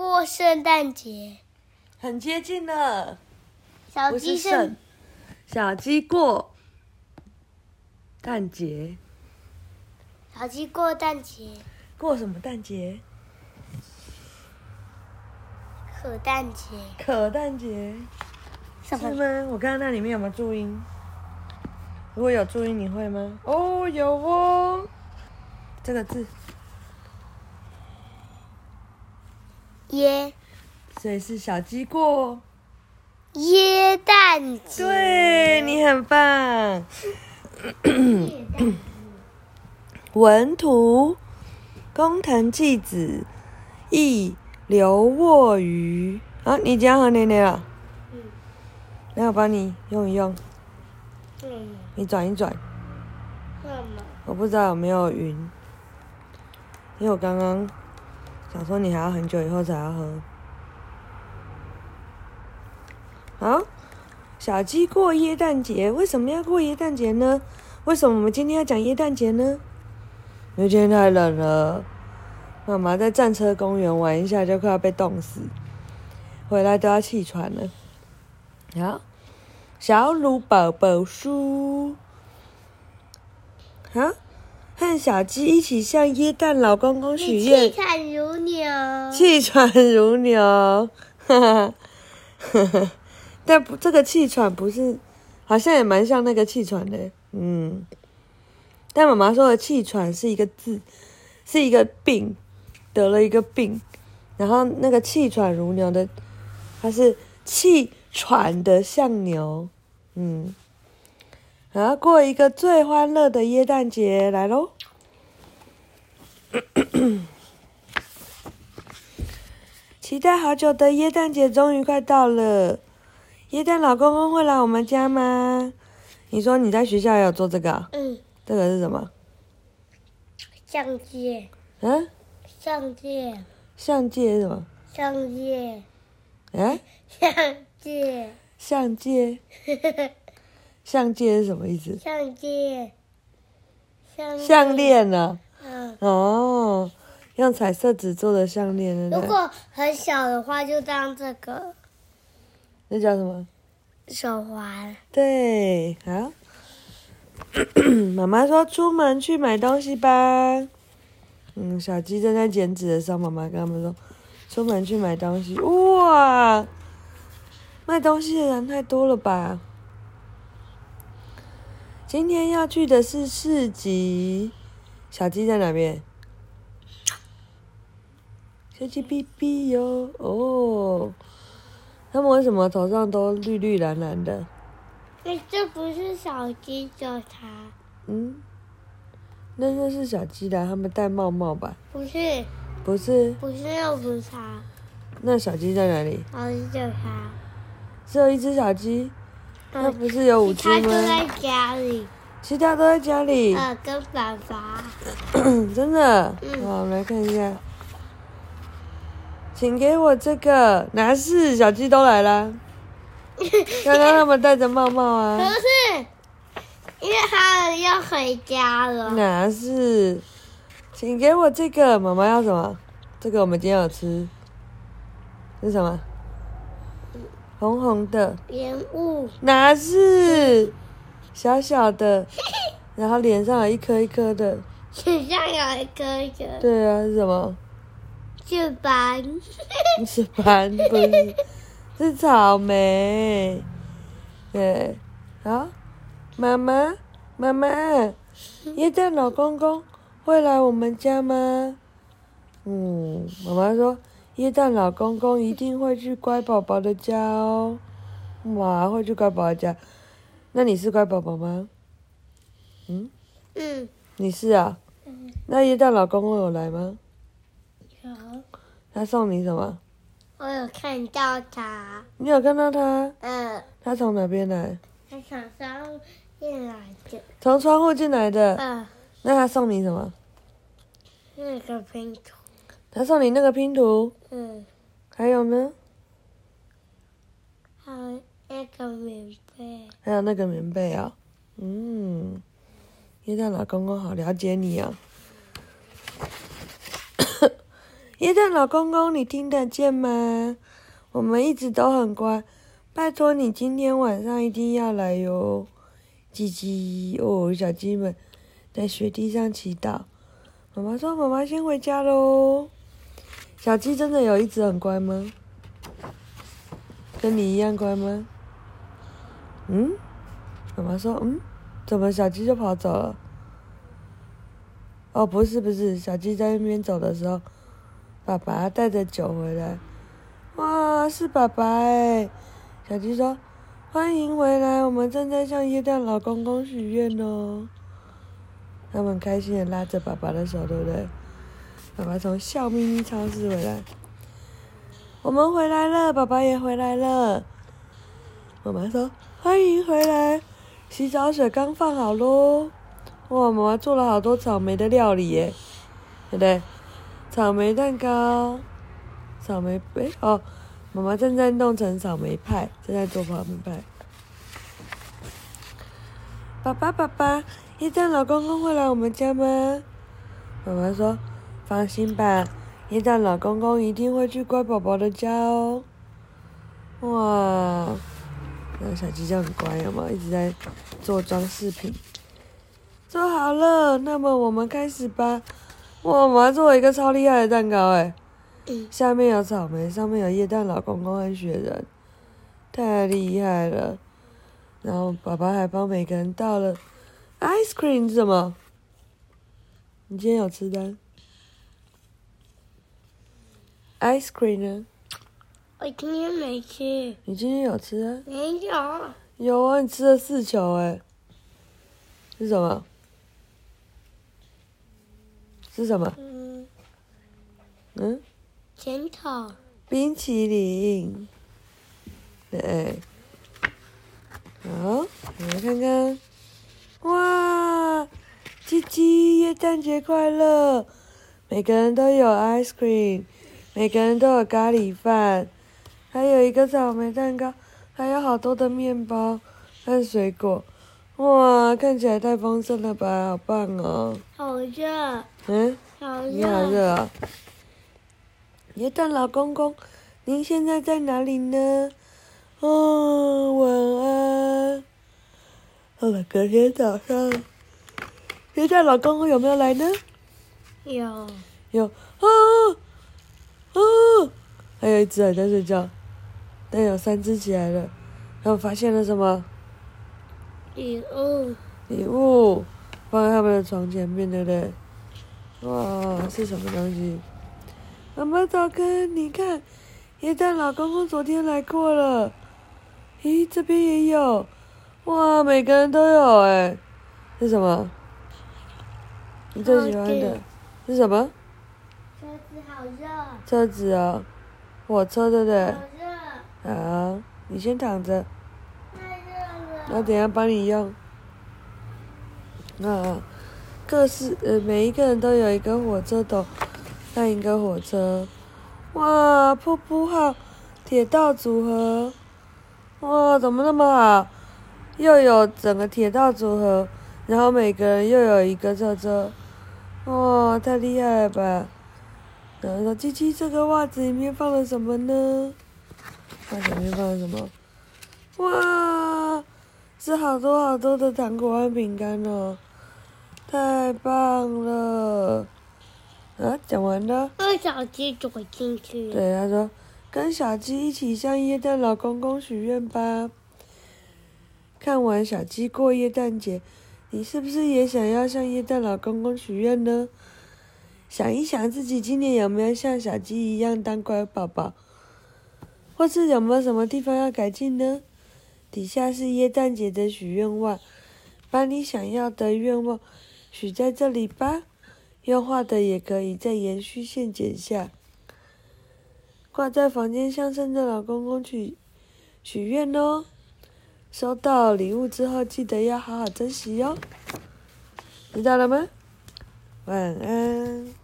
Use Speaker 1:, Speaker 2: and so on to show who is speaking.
Speaker 1: 过圣诞节，
Speaker 2: 很接近了。
Speaker 1: 小鸡圣，
Speaker 2: 小鸡过蛋节。
Speaker 1: 小鸡过蛋节。
Speaker 2: 过什么蛋节？
Speaker 1: 可蛋节。
Speaker 2: 可蛋节。是吗？我看看那里面有没有注音。如果有注音，你会吗？哦，有哦。这个字。
Speaker 1: 耶。
Speaker 2: 所以是小鸡过。
Speaker 1: 耶诞节，
Speaker 2: 对，你很棒。文图：工藤纪子，译：刘沃瑜。啊，你讲好奶奶啊？嗯。那我帮你用一用。嗯。你转一转。我不知道有没有云，因为我刚刚想说你还要很久以后才要喝。好，小鸡过耶诞节，为什么要过耶诞节呢？为什么我们今天要讲耶诞节呢？因为今天太冷了，妈妈在战车公园玩一下就快要被冻死，回来都要气喘了。好，小鲁宝宝书，好，和小鸡一起向耶诞老公公许愿。
Speaker 1: 气喘如牛。
Speaker 2: 气喘如牛，哈哈，哈哈。但不，这个气喘不是，好像也蛮像那个气喘的，嗯。但妈妈说的气喘是一个字，是一个病，得了一个病，然后那个气喘如牛的，它是气喘的像牛，嗯。然后过一个最欢乐的耶诞节来喽！期待好久的耶诞节终于快到了。耶诞老公公会来我们家吗？你说你在学校也有做这个？嗯。这个是什么？
Speaker 1: 相戒。
Speaker 2: 嗯？
Speaker 1: 相戒。
Speaker 2: 相戒是什么？
Speaker 1: 相机。
Speaker 2: 啊？
Speaker 1: 相戒。
Speaker 2: 相机。相戒是什么意思？
Speaker 1: 相戒。项
Speaker 2: 项链呢？嗯。哦，用彩色纸做的项链。
Speaker 1: 如果很小的话，就当这个。
Speaker 2: 那叫什么？
Speaker 1: 手环。
Speaker 2: 对，好。妈妈说：“出门去买东西吧。”嗯，小鸡正在剪纸的时候，妈妈跟他们说：“出门去买东西。”哇，卖东西的人太多了吧？今天要去的是市集。小鸡在哪边？小鸡哔哔哟，哦。他们为什么头上都绿绿蓝蓝的？
Speaker 1: 那这不是小鸡，就它。
Speaker 2: 嗯，那那是小鸡的，他们戴帽帽吧？
Speaker 1: 不是。
Speaker 2: 不是。
Speaker 1: 不是，又不是它。
Speaker 2: 那小鸡在哪里？
Speaker 1: 小鸡就它。
Speaker 2: 只有一只小鸡？嗯、那不是有五只吗？
Speaker 1: 其他都在家里。
Speaker 2: 其他都在家里。
Speaker 1: 呃，跟爸爸。
Speaker 2: 真的？嗯。好，我们来看一下。请给我这个，哪是小鸡都来了？刚刚他们戴着帽帽啊。
Speaker 1: 不是，因为他们要回家了。
Speaker 2: 哪是？请给我这个，妈妈要什么？这个我们今天有吃。是什么？红红的。
Speaker 1: 莲雾。
Speaker 2: 哪是？小小的，然后脸上有一颗一颗的。
Speaker 1: 脸上有一颗一颗。
Speaker 2: 对啊，是什么？
Speaker 1: 是斑，
Speaker 2: 是斑，不是，是草莓。对，好，妈妈，妈妈，耶蛋老公公会来我们家吗？嗯，妈妈说，耶诞老公公一定会去乖宝宝的家哦。哇，会去乖宝宝家？那你是乖宝宝吗？嗯？嗯。你是啊？嗯。那耶诞老公公有来吗？有他送你什么？
Speaker 1: 我有看到他。
Speaker 2: 你有看到他？
Speaker 1: 嗯。
Speaker 2: 他从哪边来？
Speaker 1: 他从窗户进来的。
Speaker 2: 从窗户进来的。
Speaker 1: 嗯。
Speaker 2: 那他送你什么？
Speaker 1: 那个拼图。
Speaker 2: 他送你那个拼图？
Speaker 1: 嗯。
Speaker 2: 还有呢？
Speaker 1: 还有那个棉被。
Speaker 2: 还有那个棉被啊、哦。嗯。耶蛋老公公好了解你啊、哦。耶诞老公公，你听得见吗？我们一直都很乖，拜托你今天晚上一定要来哟。叽叽哦，小鸡们在雪地上祈祷。妈妈说：“妈妈先回家喽。”小鸡真的有一只很乖吗？跟你一样乖吗？嗯？妈妈说：“嗯，怎么小鸡就跑走了？”哦，不是不是，小鸡在那边走的时候，爸爸带着酒回来。哇，是爸爸哎！小鸡说：“欢迎回来，我们正在向耶诞老公公许愿哦。”他们开心的拉着爸爸的手，对不对？爸爸从笑眯眯超市回来，我们回来了，爸爸也回来了。妈妈说：“欢迎回来，洗澡水刚放好喽。”哇，妈妈做了好多草莓的料理耶，对不对？草莓蛋糕，草莓杯哦，妈妈正在弄成草莓派，正在做草莓派。爸爸，爸爸，耶诞老公公会来我们家吗？妈妈说：“放心吧，耶诞老公公一定会去乖宝宝的家哦。”哇，那小鸡叫很乖，有没有？一直在做装饰品。做好了，那么我们开始吧。哇，我们做了一个超厉害的蛋糕哎！下面有草莓，上面有液蛋老公公和雪人，太厉害了。然后爸爸还帮每个人倒了 ice cream，是什么？你今天有吃的？ice cream 呢？
Speaker 1: 我今天没吃。
Speaker 2: 你今天有吃啊？
Speaker 1: 没有。
Speaker 2: 有啊，你吃了四球哎。是什么？是什么？嗯，嗯，
Speaker 1: 甜筒，
Speaker 2: 冰淇淋，对，好，我们看看，哇，七七，耶诞节快乐！每个人都有 ice cream，每个人都有咖喱饭，还有一个草莓蛋糕，还有好多的面包和水果。哇，看起来太丰盛了吧，好棒哦！
Speaker 1: 好热。
Speaker 2: 嗯。
Speaker 1: 好热。
Speaker 2: 你好热啊！耶诞老公公，您现在在哪里呢？哦，晚安。好了，隔天早上，耶诞老公公有没有来呢？
Speaker 1: 有。
Speaker 2: 有。哦哦，还有一只还在睡觉，但有三只起来了。然后发现了什么？
Speaker 1: 礼物，
Speaker 2: 礼物放在他们的床前面，对不对？哇，是什么东西？妈妈早看，你看，耶诞老公公昨天来过了。咦，这边也有。哇，每个人都有哎。是什么？你最喜欢的是什么？
Speaker 1: 车子好热。
Speaker 2: 车子哦，火车对不对？
Speaker 1: 好热。
Speaker 2: 好，你先躺着。太热了我等下帮你用。啊，各式呃，每一个人都有一个火车头，那一个火车。哇，瀑布号，铁道组合。哇，怎么那么好？又有整个铁道组合，然后每个人又有一个车车。哇，太厉害了吧！然后说：“鸡鸡，这个袜子里面放了什么呢？”袜子里面放了什么？哇！是好多好多的糖果和饼干哦，太棒了！啊，讲完了。
Speaker 1: 跟小鸡走进去。
Speaker 2: 对，他说：“跟小鸡一起向耶诞老公公许愿吧。”看完小鸡过耶诞节，你是不是也想要向耶诞老公公许愿呢？想一想自己今年有没有像小鸡一样当乖宝宝，或是有没有什么地方要改进呢？底下是耶诞节的许愿望，把你想要的愿望许在这里吧。用画的也可以，在延续线剪下，挂在房间，向圣诞老公公许许愿哦。收到礼物之后，记得要好好珍惜哟。知道了吗？晚安。